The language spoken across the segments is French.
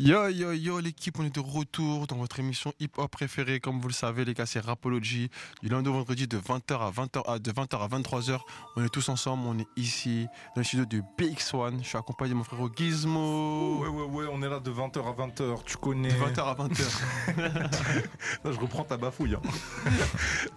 Yo yo yo l'équipe, on est de retour dans votre émission hip-hop préférée. Comme vous le savez les gars, c'est Rapology. Du lundi au vendredi de 20h à 20h à, de 20h à 23h. On est tous ensemble, on est ici dans le studio de BX1. Je suis accompagné de mon frère Gizmo. Ouais ouais ouais, on est là de 20h à 20h, tu connais. De 20h à 20h. non, je reprends ta bafouille. Hein.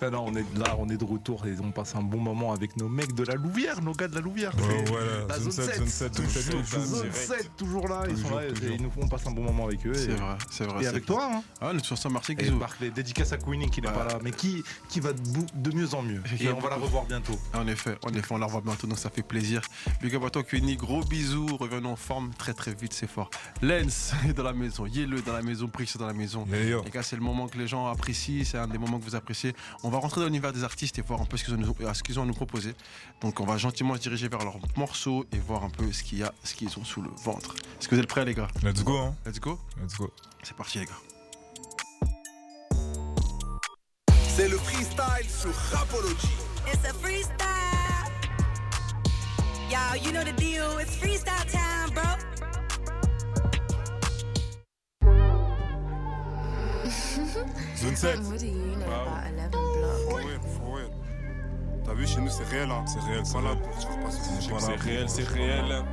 non, on est là, on est de retour et on passe un bon moment avec nos mecs de la Louvière, nos gars de la Louvière. Ouais, voilà. La Zone zone 7, 7, zone 7, zone 7, Zone zone 7. 7, toujours là, ils sont Toujours, là, et ils nous font passer un bon moment avec eux. C'est et- vrai, c'est vrai. Et c'est avec toi, hein Ah, on est tous ensemble, merci Et Gizmo. Barclay, dédicace à Queenie qui n'est pas là, mais qui, qui va de, mieux en mieux. Et Et on va la revoir bientôt. En effet, en effet, on la revoit bientôt, donc ça fait plaisir. Big up à toi, Kenny. Gros bisous. Revenons en forme très très vite, c'est fort. Lens est dans la maison. Est dans la maison. Prix est dans la maison. Les gars, c'est le moment que les gens apprécient. C'est un des moments que vous appréciez. On va rentrer dans l'univers des artistes et voir un peu ce qu'ils ont, nous- ce qu'ils ont à nous proposer. Donc, on va gentiment se diriger vers leurs morceaux et voir un peu ce qu'il y a, ce qu'ils ont sous le ventre. Est-ce que vous êtes prêts, les gars? Let's go, hein. Let's go. Let's go. C'est parti, les gars. C'est le freestyle sur Rapology. It's a freestyle. Y'all, you know the deal. It's freestyle time, bro. Zone 7. What do you know Wow. about 11 Block? For real, for real. T'as vu, chez nous c'est réel, hein. C'est réel, c'est Voilà, réel. pour faire passer son chèque, C'est réel, c'est réel.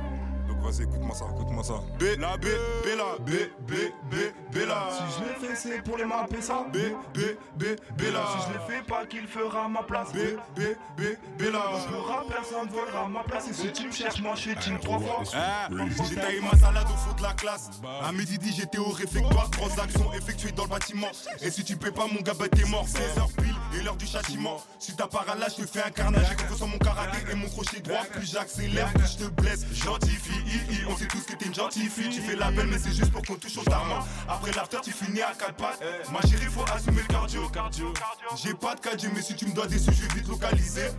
Vas-y, écoute-moi ça. Écoute-moi ça. B, la B, Bella, B, B, B, Bella. Si je l'ai fait, c'est pour les mapper ça. B, B, B, Bella. Si je l'ai fait, pas qu'il fera ma place. B, B, B, Bella. Je le rap, personne volera ma place. Et si tu me cherches, moi je suis team trois fois. Ah, j'ai taillé ma salade au fond de la classe. À midi, dit, j'étais au réfectoire. Transaction effectuée dans le bâtiment. Et si tu paies pas, mon gars, bah, t'es mort. 16 heures pile et l'heure du châtiment. Si t'as pas là, je te fais un carnage. J'ai confiance en mon karaté et mon crochet droit. Plus j'accélère, plus je te blesse. Gentil fille, on sait tous que t'es une gentille fille. Tu fais la belle, mais c'est juste pour qu'on touche au tarma. Après l'after, tu finis à quatre pattes. Ma chérie, faut assumer le cardio. cardio. J'ai pas de cadio, mais si tu me dois des sous, je vais vite localiser.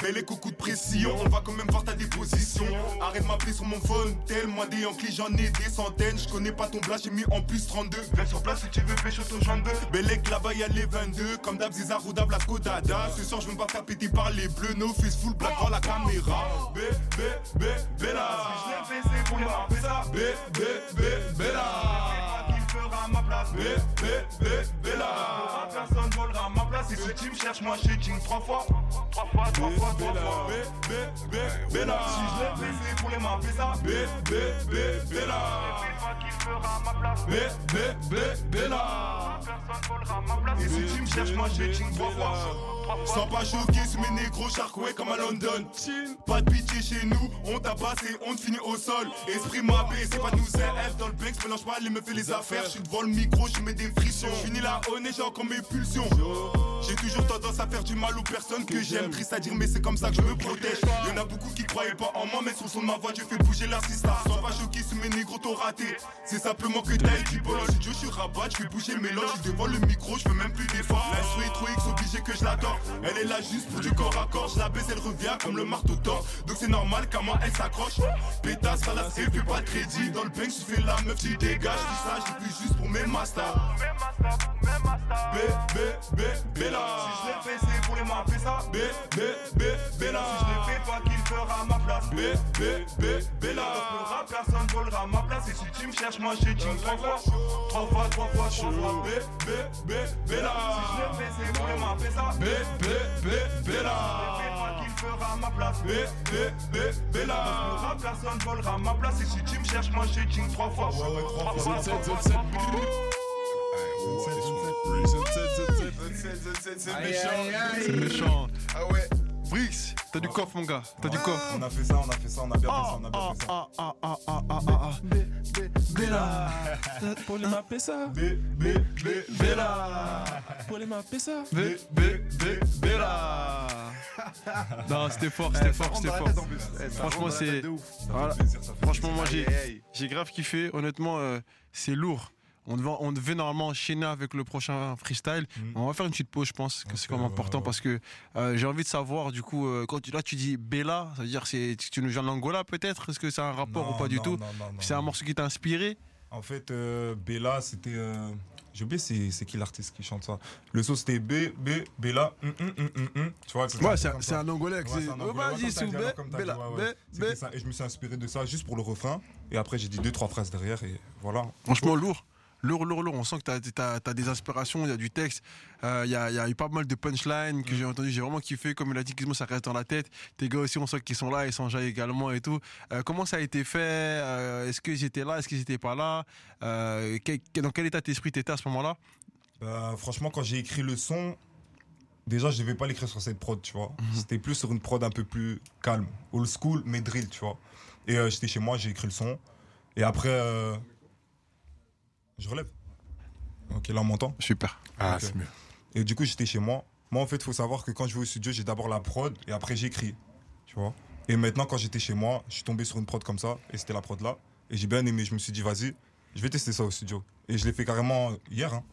Belle et coucou de pression, on va quand même voir ta déposition. Arrête de m'appeler sur mon phone, tel moi des Yankees, j'en ai des centaines. Je connais pas ton blast, j'ai mis en plus 32. Viens sur place si tu veux pécho ton de. Bellec là-bas y'a les 22, comme d'hab Zizar ou d'hab la Skodada. Ce soir je me faire péter par les bleus, no face full black dans la caméra. B, B, B, Bella. Si je l'ai pour les rapper ça. B, B, B, Bella. Fera ma place. Bella. Personne volera ma place. Si tu me cherches, moi ching trois fois. Trois fois, trois fois, trois fois. B, B, B, Bella. Si je l'ai c'est pour les mapper ça. B, B, B, Bella. qui fera ma place. B, B, B, Bella. Personne volera ma place. Et si tu me cherches, moi ching trois fois. Sans pas choquer sur mes négros charcoués comme à London. Pas de pitié chez nous, on tabasse et on te finit au sol. Esprit mappé, c'est pas nous F dans le Banks, mélange pas les meufs et les affaires. Je suis devant le micro, je mets des frictions. Finis la honnête, j'ai encore mes pulsions. J'ai toujours tendance à faire du mal aux personnes que j'aime. Triste à dire, mais c'est comme ça que je me protège. Y'en a beaucoup qui croyaient pas en moi, mais sur le son de ma voix, je fais bouger l'assistant. Sois pas choqué sur mes négros, t'ont raté. C'est simplement que t'as du bol. Si je suis rabat, je fais bouger le mélange. Je devant le micro, je fais même plus d'efforts. La souris est trop X, obligé que je l'adore. Elle est là juste pour du corps à corps. Je la baisse, elle revient comme le marteau d'or. Donc c'est normal qu'à moi elle s'accroche. Pétasse, ralasse et fais pas de crédit. Dans le bank, je fais la meuf, tu dégages. Tout ça, je plus juste pour mes masters. B, B, B, Bella. Si je l'ai fait, c'est pour les mapper ça. B, B, B, Bella. Si je l'ai fait, pas qu'il fera ma place. B, B, B, Bella. Dans le rap, personne volera ma place. Et si tu me cherches, moi j'ai ching trois fois. Trois fois, trois fois, trois fois. B, B, B, Bella. Si je l'ai fait, c'est pour les mapper ça. B, B, B, Bella. Si je l'ai fait, pas qu'il fera ma place. B, B, B, Bella. Dans le rap, personne volera ma place. Et si tu me cherches, moi j'ai ching trois fois. Trois fois, trois fois. C'est méchant. Ah ouais. Brix, t'as du coffre, mon gars. T'as du coffre. On a fait ça, on a fait ça, on a bien fait ça, on a bien Ah, fait ça. ah, ah, ah, ah, ah, ah, ah. Bella Pour les mapper ça B, B, B, Bella Pour les mapper ça B, B, B, Bella Non, c'était fort, c'était fort, c'était fort. Franchement, c'est. Franchement, moi, j'ai j'ai grave kiffé. Honnêtement, euh, c'est lourd. On devait, on devait normalement enchaîner avec le prochain freestyle. Mm. On va faire une petite pause, je pense, que c'est quand même important ouais. parce que euh, j'ai envie de savoir, du coup, euh, quand tu, là tu dis Bella, ça veut dire c'est tu nous viens de l'Angola peut-être? Est-ce que c'est un rapport Non, ou pas du non, tout? C'est un morceau qui t'a inspiré? En fait, euh, Bella, c'était. euh, J'ai oublié c'est c'est qui l'artiste qui chante ça. Le son c'était B, B, Bella. hum, hum. Tu vois, c'était Ouais, c'est un- c'est un Angolais. Ouais, c'est- c'est un Oh, Angolais, Vas-y, Bella. Et je me suis inspiré de ça juste pour le refrain. Et après, j'ai dit deux, trois phrases derrière. Et voilà. Franchement, lourd. Lourd, lourd, lourd. On sent que tu as, des inspirations, il y a du texte. Euh, Il y, a, il y a eu pas mal de punchlines que j'ai entendu. J'ai vraiment kiffé. Comme il a dit, Gizmo, ça reste dans la tête. Tes gars aussi, on sent qu'ils sont là. Ils sont déjà également et tout. Euh, comment ça a été fait? Euh, Est-ce qu'ils étaient là? Est-ce qu'ils étaient pas là? Quel- Dans quel état d'esprit t'étais à ce moment-là? Bah, franchement, quand j'ai écrit le son, déjà, je devais pas l'écrire sur cette prod, tu vois. C'était plus sur une prod un peu plus calme, old school, mais drill, tu vois. Et j'étais chez moi, j'ai écrit le son. Et après, je relève. Ok, là, on m'entend Super. Ah, c'est mieux. Et du coup, j'étais chez moi. Moi, en fait, il faut savoir que quand je vais au studio, j'ai d'abord la prod et après, j'écris. Tu vois Et maintenant, quand j'étais chez moi, je suis tombé sur une prod comme ça et c'était la prod là. Et j'ai bien aimé. Je me suis dit, vas-y, je vais tester ça au studio. Et je l'ai fait carrément hier. hein.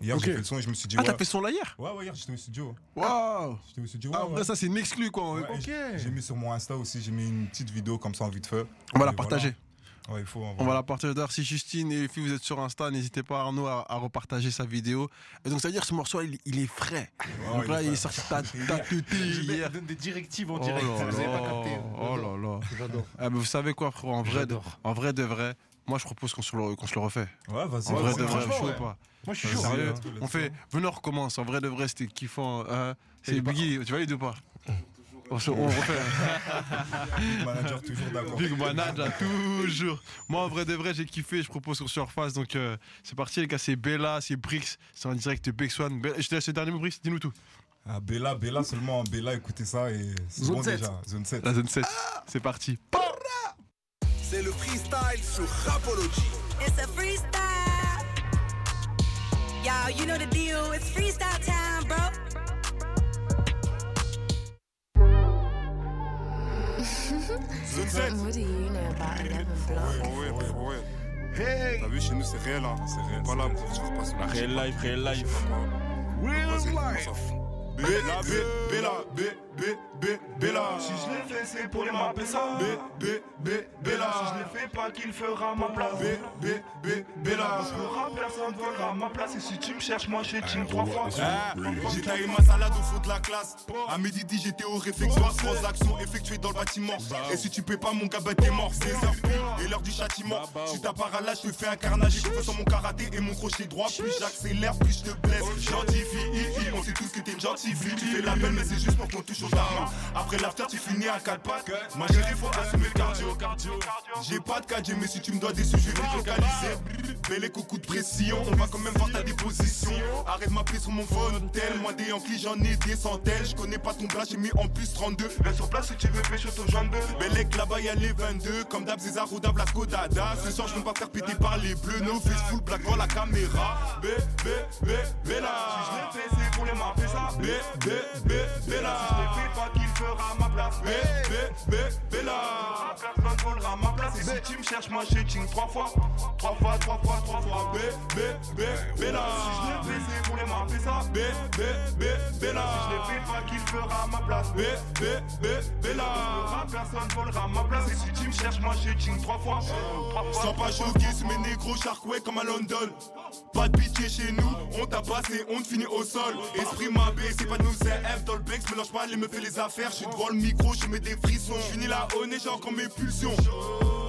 Hier, Ok. j'ai fait le son et je me suis dit, Ah, ouais. t'as fait son là hier? Ouais, ouais, hier, j'étais au studio. Waouh J'étais au studio. Ah, ouais, en vrai, ouais. ça, c'est une exclue, quoi. Ouais, Ok. J'ai mis sur mon Insta aussi, j'ai mis une petite vidéo comme ça en vite fait. On va la partager. voilà. Ouais, il faut. On va la partager d'ailleurs. Si Justine et les filles, vous êtes sur Insta, n'hésitez pas Arnaud à, à repartager sa vidéo. Et donc, ça veut dire que ce morceau, il, il est frais. donc il là, est il est sorti ta, ta tuté hier. donne des directives en Oh direct. là Vous avez pas là, capté. hein. oh là là. J'adore. Ah, mais vous savez quoi, frérot, en vrai, de, en vrai de vrai, moi je propose qu'on se le, qu'on se le refait. Ouais, vas-y. En vrai de vrai, chaud ouais. ou pas Moi, je suis chaud. Sérieux let's On fait, venez, on recommence. En vrai de vrai, c'était kiffant. hein. C'est Biggie, tu valides ou pas? On, se- on refait. Big manager toujours d'accord. Big Manager, toujours. Moi, en vrai de vrai, j'ai kiffé. Je propose qu'on se refasse. Donc, euh, c'est parti, les gars. C'est Bella, c'est Brix. C'est en direct de Big Swan. Bella- Je te laisse le dernier mot, Brix. Dis-nous tout. Ah, Bella, Bella seulement. Bella, écoutez ça et c'est bon 7. déjà. Zone 7. La zone 7. C'est parti. C'est le freestyle sur Rapology. It's a freestyle. Y'all, you know the deal. It's freestyle time, bro. 7. What do you know about 11 Block? Ouais, ouais, ouais. T'as vu, chez nous, c'est réel, hein. C'est réel, Pas là pour passer life, life. On fout. Bella, Bella, Bella, B, B, B, Bella. Si je l'ai fait, c'est pour les mapper ça. B, B, B, Bella. Si je l'ai fait pas, qu'il fera ma place. B, B, B. Parce que rap, personne volera ma place. Et si tu me cherches, moi je team trois fois. Ah, J'ai taillé ma salade au fond de la classe. À midi, dit, j'étais au réfectoire. Transaction effectuée dans le bâtiment. Et si tu paies pas, mon gars, bah, t'es mort. C'est heures pile et l'heure du châtiment. Si t'as pas là, je te fais un carnage. J'ai sur mon karaté et mon crochet droit. Plus j'accélère, plus je te blesse. Gentil fille, on sait tous que t'es une Tu fais la peine, mais c'est juste pour qu'on touche au tarma. Après l'after, tu finis à 4 pattes. Ma chérie, faut assumer le cardio. J'ai pas de 4G, mais si tu me dois des sujets, je vais te localiser. Belle et coucou de pression, on va quand même voir ta déposition. Arrête de m'appeler sur mon phone, tel. Moi, des Yankees, j'en ai des centaines. Je connais pas ton plat, j'ai mis en plus 32. Viens sur place si tu veux pécho ton jambe. Bellec là-bas y'a les 22 Comme d'hab César la Kodada Ce soir je peux pas faire péter par les bleus No face full black devant la caméra B, B, B, Bella Si je l'ai fait, c'est pour les ça. B, B, B, Bella Si je pas, qu'il fera ma place. Bella Personne volera ma place. Et si tu me cherches, moi je team trois fois. Trois fois, trois fois, trois fois. Bella Si je l'ai c'est pour les mapper ça. Bella Si je l'ai pas, qu'il fera ma place. Bella personne volera ma place. Et si tu me cherches, moi je team trois fois. Sans pas choquer sur mes négros sharkway comme à London Pas de pitié chez nous, on tabasse et on te finit au sol Esprit ma c'est pas de nous c'est F dans le Bex Mélange pas les me fait les affaires, je suis micro, je mets des frissons. Je finis la et j'ai encore mes pulsions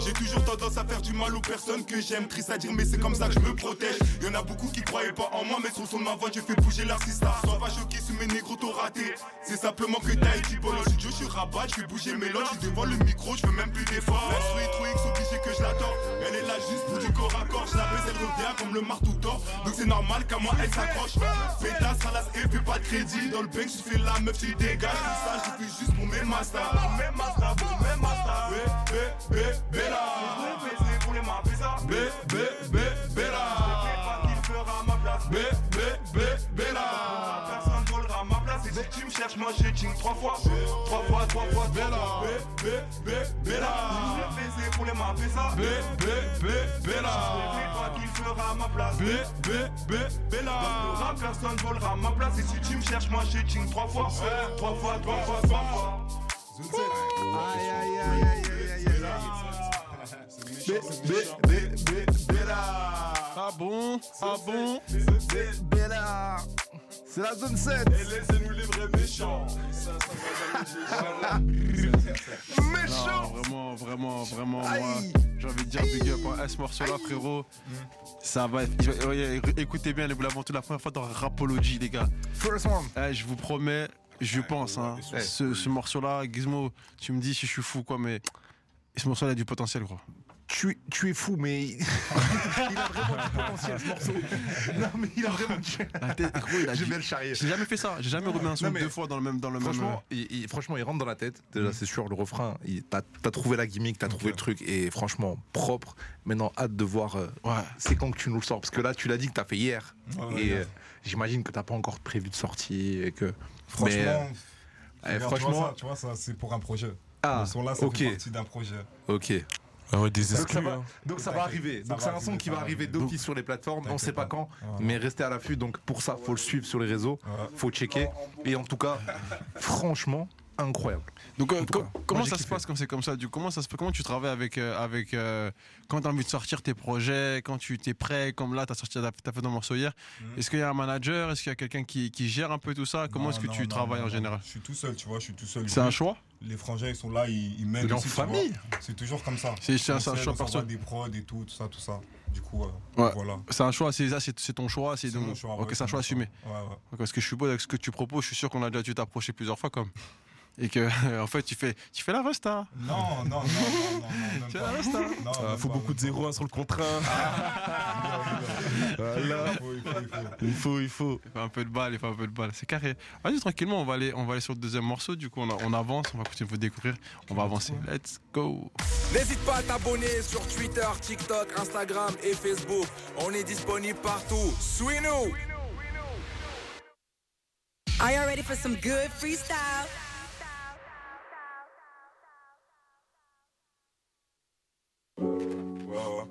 j'ai toujours tendance à faire du mal aux personnes que j'aime. Triste à dire mais c'est comme ça que je me protège. Y'en a beaucoup qui croyaient pas en moi mais sur le son de ma voix je fais bouger l'artista Sois pas choqué sur mes négros t'ont raté. C'est simplement que t'as été bon je suis rabat, je fais bouger mes lots Je devant le micro, je fais même plus d'efforts. La souris trop X obligé que je l'attends. Elle est là juste pour du corps à corps. Je la baisse elle revient comme le marteau d'or. Donc c'est normal qu'à moi elle s'accroche. Pétasse, ralasse et fais pas de crédit. Dans le bec tu fais la meuf tu dégages. Tout ça je fais juste pour mes masters. Même master, même master. B, B, B, Bella Je l'ai fait, c'est pour les mapper ça. B, B, B, Bella Fais pas qu'il fera ma place. B, B, B, Bella Personne volera ma place. Et si tu me cherches, moi je team trois fois. Trois fois, trois fois, Bella Bella. B, B, B, Je Bella l'ai fait, c'est pour les mapper ça. B, B, B, Fais Bella pas qu'il fera ma place. B, B, B, Bella personne volera ma place. Et si tu me cherches, moi je team trois fois. Trois fois, trois fois, trois fois. Zone 7. Aïe, aïe, aïe, aïe, aïe, aïe, aïe. Ah bon Ah bon C'est la zone 7 Et laissez-nous les vrais méchants. Non, vraiment, vraiment, vraiment, moi, Aïe. j'ai envie de dire big up hein. à ce morceau-là, frérot. Ça va Écoutez bien, vous l'avez entendu la première fois dans Rapology, les gars. First one Eh, je vous promets, je pense, hein, Ouais. ce, ce morceau-là, Gizmo, tu me dis si je suis fou, quoi, mais ce morceau-là a du potentiel, quoi. tu, es- tu es fou, mais il a vraiment du potentiel ce morceau. Non, mais il a vraiment du. A Je dit- vais le charrier. J'ai jamais fait ça, j'ai jamais remis un son deux fois dans le même. Dans le Franchement, même il, il- franchement, il rentre dans la tête. Déjà, c'est sûr, le refrain, t'as as trouvé la gimmick, t'as trouvé le truc, et franchement, propre. Maintenant, hâte de voir. euh, Ouais. c'est quand que tu nous le sors Parce que là, tu l'as dit que t'as fait hier. Ouais, et euh, j'imagine que t'as pas encore prévu de sortie. Et que... Franchement, Mais, euh, eh, tu vois franchement. ça, tu vois, ça, c'est pour un projet. Ah, Le son là, ça ok. fait partie d'un projet. Ok. Ah ouais, des Donc ça exclus. va, hein. donc ça va arriver. ça Donc c'est un son qui va arriver d'office sur les plateformes. On sait pas quand. Voilà. mais restez à l'affût. Donc pour ça, faut le suivre sur les réseaux. Ouais. Faut checker. Et en tout cas, franchement, incroyable. Donc, euh, cas, comment ça se passe quand c'est comme ça du coup, comment ça se comment tu travailles avec euh, avec euh, quand t'as envie de sortir tes projets, quand tu t'es prêt, comme là t'as sorti t'as t'as fait ton morceau hier. Est-ce qu'il y a un manager, est-ce qu'il y a quelqu'un qui, qui gère un peu tout ça? Comment est-ce que non, tu non, travailles non, en général? Je suis tout seul, tu vois, je suis tout seul. C'est un choix? Les frangins, ils sont là, ils, ils est en tu famille? C'est toujours comme ça. C'est- un- choix perso. des prods et tout, tout ça, tout ça. Du coup, euh, Ouais. voilà. C'est un choix, c'est ça, c'est ton choix, c'est mon choix, Ok, ouais, c'est un choix assumé. Ouais, ouais. Parce que je suppose avec ce que tu proposes, je suis sûr qu'on a déjà dû t'approcher plusieurs fois comme. Et que en fait tu fais tu fais la resta. Non, non, non, non, non, Tu fais la resta. Non, Ah, faut pas, beaucoup de pas. 0 sur le contrat. Voilà. Il faut, il faut, il faut. Faut, faut. Un peu de balle, il fait un peu de balle. C'est carré. Vas-y, tranquillement, on va aller, on va aller sur le deuxième morceau. Du coup, on, a- on avance, on va continuer de vous découvrir. On va avancer. Let's go. N'hésite pas à t'abonner sur Twitter, TikTok, Instagram et Facebook. On est disponible partout. Suis-nous! Are you ready for some good freestyle? Ah.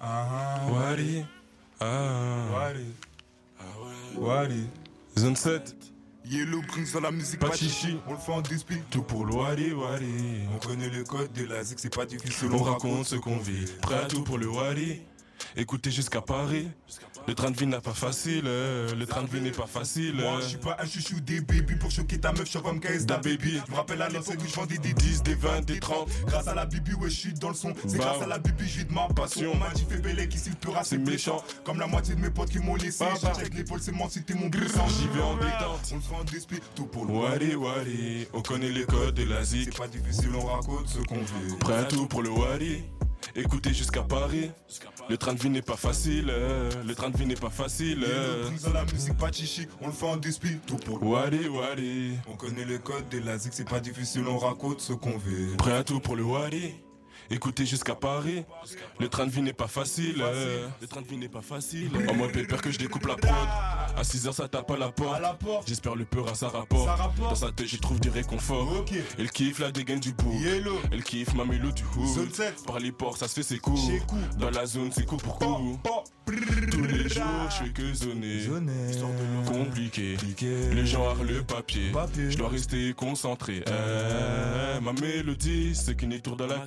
Ah. Ah. Wadi. Wadi. Zone 7. Yellow Prince dans la musique, Pas chichi. On le fait en dispute. Tout pour le Wadi, Wadi. On connaît le code de la zik, c'est pas difficile. On raconte ce qu'on vit. Prêt à tout pour le Wadi. Écoutez jusqu'à Paris. Le train de vie n'a pas facile. euh, Le train de vie n'est pas facile. Moi, je suis pas un chouchou des baby pour choquer ta meuf, je comme KS Da baby. Je me rappelle à l'époque où je vendais des 10, des 20, des 30. Grâce à la bibi, ouais, je suis dans le son. C'est Bah grâce à la bibi, je vis de ma passion. On m'a dit, fais belle qui s'il C'est c'est méchant. Comme la moitié de mes potes qui m'ont laissé. Bah, bah. Je check l'épaule, c'est moi, c'était mon puissant. J'y vais en détente. On le fait en tout pour le Wadi, Wadi. On connaît les codes de la zik. C'est pas difficile, on raconte ce qu'on veut. Prêt à tout pour le Wadi. Écoutez jusqu'à Paris. Le train de vie n'est pas facile. euh, Le train de vie n'est pas facile. Prince dans la musique, pas chichi. On le fait en dispute, tout pour le Wadi, Wadi. On connaît le code de la zik, c'est pas difficile, on raconte ce qu'on veut. Prêt à tout pour le Wadi. Écoutez jusqu'à Paris. Le train de vie n'est pas facile. euh. Le train de vie n'est pas facile. En mode pépère que je découpe la prod. À 6h ça tape à la porte. J'espère le peur à sa rapport. Dans sa tête j'y trouve du réconfort. Elle kiffe la dégaine du bout. Elle kiffe ma mélo du hood. Par les ports ça se fait ses coups. Dans la zone c'est coup pour coup. Tous les jours je fais que zoner. Compliqué. Les gens harent le papier. Je dois rester concentré. Eh, ma mélodie, c'est qu'une tour dans la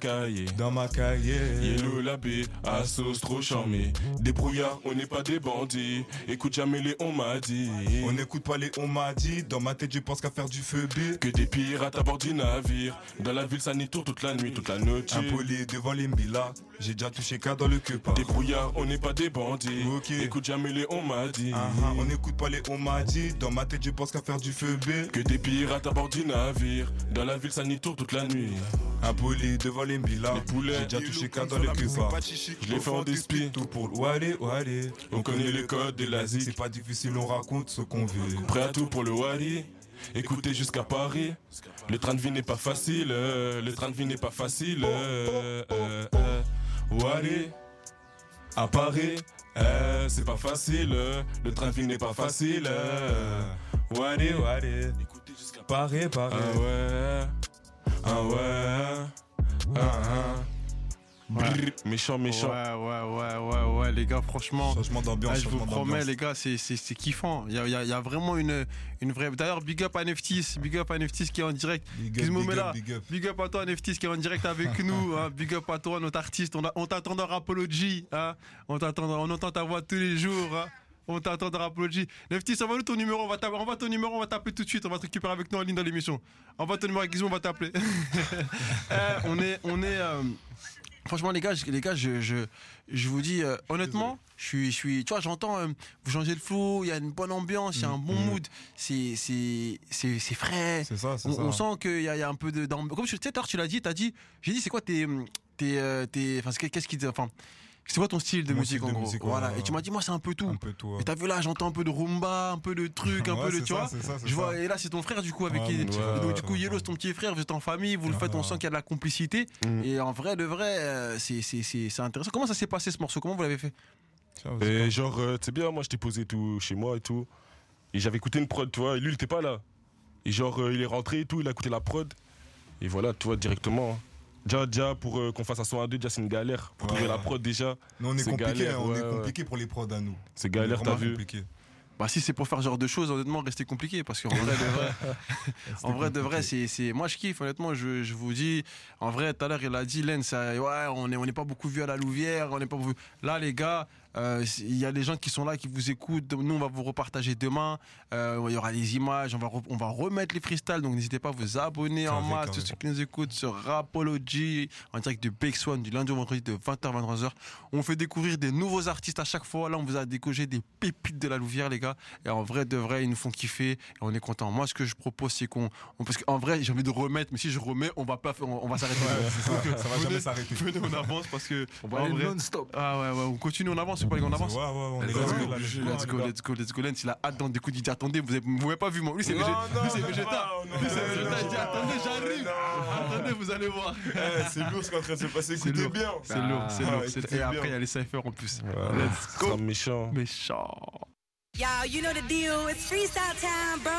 Dans ma cahier. Yellow la baie, à sauce trop charmée. Des brouillards, on n'est pas des bandits. Écoute jamais les on m'a dit. On n'écoute pas les on m'a dit. Dans ma tête, je pense qu'à faire du feu B. Que des pirates à bord du navire. Dans la ville, ça n'y tourne toute la nuit, toute la nuit. Impoli devant les Mila. J'ai déjà touché qu'à dans le queue pas. Des brouillards, on n'est pas des bandits. Ok. Écoute jamais les on m'a dit. Ah, ah, on n'écoute pas les on m'a dit. Dans ma tête, je pense qu'à faire du feu B. Que des pirates à bord du navire. Dans la ville, ça n'y tourne toute la nuit. Impoli devant les Mila. Les poulets. J'ai déjà touché Prince dans le musique, pas. Je l'ai fait en dispute. Tout pour Wally, Wally. On connaît les codes de la C'est pas difficile, on raconte ce qu'on veut. Prêt à tout pour le Wadi. Écoutez jusqu'à Paris. Le train de vie n'est pas facile. Le train de vie n'est pas facile. euh, euh, euh. Wadi. À Paris. euh, C'est pas facile. Le vie n'est pas facile. euh. Wadi. Wally. Écoutez jusqu'à Pareil, Ah pareil. ouais. Ah ouais. Ah, ah. Méchant, méchant. Ouais, ouais, ouais, ouais, ouais, les gars, franchement. Changement d'ambiance, ah, je vous promets, les gars, c'est, c'est, c'est kiffant. Il y a, y a- il y a vraiment une, une vraie. D'ailleurs, big up à Neftis, big up à Neftis qui est en direct. Big up, big up, big up. Big up à toi, Neftis, qui est en direct avec nous. hein. Big up à toi, notre artiste. On, a- on t'attend dans Rapology. Hein. On t'attend, on entend ta voix tous les jours. hein. On t'attend dans Rapology. Neftis, envoie-nous ton numéro. On va taper, envoie ton numéro, on va t'appeler tout de suite. On va te récupérer avec nous en ligne dans l'émission. Envoie ton numéro avec Gizmo, on va t'appeler. Eh, on est. On est euh, Franchement, les gars, je- les gars, je, je, je vous dis euh, honnêtement, je suis, je suis, tu vois, j'entends, euh, vous changez le flow, il y a une bonne ambiance, il y a un bon mood, c'est, c'est, c'est, c'est frais. C'est ça, c'est On, ça. on sent qu'il y, a- il y a un peu de. Comme tu sais, tu l'as dit, t'as dit, j'ai dit, c'est quoi tes, tes, euh, tes, enfin, qu'est-ce qui, enfin, c'est quoi ton style de Mon musique style en de gros musique, Voilà. Et tu m'as dit, moi, c'est un peu tout. Un peu tout. ouais. Et t'as vu là, j'entends un peu de rumba, un peu de trucs, un peu de, c'est tu ça, vois. c'est ça, c'est Je vois, ça. et là, c'est ton frère du coup avec qui. donc, du coup, Yellow, c'est ton petit frère, vous êtes en famille, vous le faites, on sent qu'il y a de la complicité. Mm. Et en vrai, de vrai, euh, c'est, c'est, c'est, c'est intéressant. Comment ça s'est passé ce morceau? Comment vous l'avez fait? Et genre, euh, tu sais bien, moi, je t'ai posé tout chez moi et tout. Et j'avais écouté une prod, tu vois. Et lui, il était pas là. Et genre, euh, il est rentré et tout, il a écouté la prod. Et voilà, tu vois, directement. Déjà, déjà, pour euh, qu'on fasse un son à deux, déjà, c'est une galère. Pour Ouais. trouver la prod, déjà, Nous, on est C'est compliqué, galère, hein, on ouais, est ouais. compliqué pour les prods à nous. c'est galère, t'as vu. compliqué. Bah si c'est pour faire ce genre de choses, honnêtement, restez compliqué parce qu'en vrai de vrai, en vrai de vrai, c'est, c'est, moi je kiffe honnêtement, je, je vous dis, en vrai tout à l'heure il a dit Len, ça, ouais, on est, on n'est pas beaucoup vu à la Louvière, on n'est pas beaucoup... là les gars, euh, il y a des gens qui sont là qui vous écoutent, nous on va vous repartager demain, Euh, il y aura les images, on va, on va remettre les freestyles, donc n'hésitez pas à vous abonner en masse, tous ceux qui nous écoutent sur Rapology en direct de Big Swan du lundi au vendredi de 20h à 23h. On fait découvrir des nouveaux artistes à chaque fois. Là, on vous a décogé des pépites de la Louvière, les gars. Et en vrai, de vrai, ils nous font kiffer et on est content. Moi, ce que je propose, c'est qu'on. on- parce qu'en vrai, j'ai envie de remettre, mais si je remets, on va pas on, on va s'arrêter. Ça va venez- jamais s'arrêter. Venez, on avance parce que. On va aller vrai- non-stop. Ah ouais, ouais, on continue, on avance, c'est pas les gars, on avance. Ouais, ouais, on est Let's là, go. est là, let's go, Let's go, let's go, let's go, Lens. Il a hâte d'en écouter. Il dit attendez, vous avez- vous m'avez pas vu, moi. Lui, c'est non, lui, c'est non, Lui, c'est végétal. Il dit attendez, j'arrive. non. Attendez, vous allez voir. Eh, c'est lourd ce qui est en train de se passer, C'est écoutez lourd. bien. C'est lourd, c'est lourd. Ah, c'est- écoutez Et après, il y a les cyphers en plus. Let's go. méchant. Méchant. Yo, you know the deal. It's freestyle time, bro.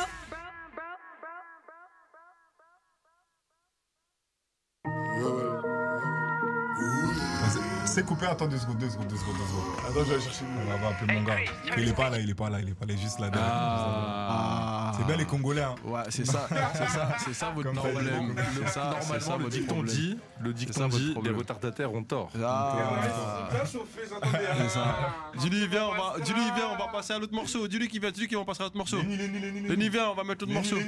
C'est coupé, attends deux secondes, deux secondes, deux secondes, deux secondes. Attends, je vais chercher On va appeler mon gars. Il est pas là, il est pas là, il est pas là, il est juste là derrière. Ah. C'est bien les Congolais, hein. Ouais, c'est ça, c'est ça, c'est ça votre problème. il C'est ça, c'est ça Normalement, le dicton dit, le dicton votre dit, les retardataires ont tort. Ah. Bien chauffé, j'entendais. C'est ça. Dis-lui, viens, on va, dis-lui, viens, on va passer à l'autre morceau. Dis-lui qui vient, dis-lui qui va passer à l'autre morceau. Lenny, viens, on va mettre l'autre morceau.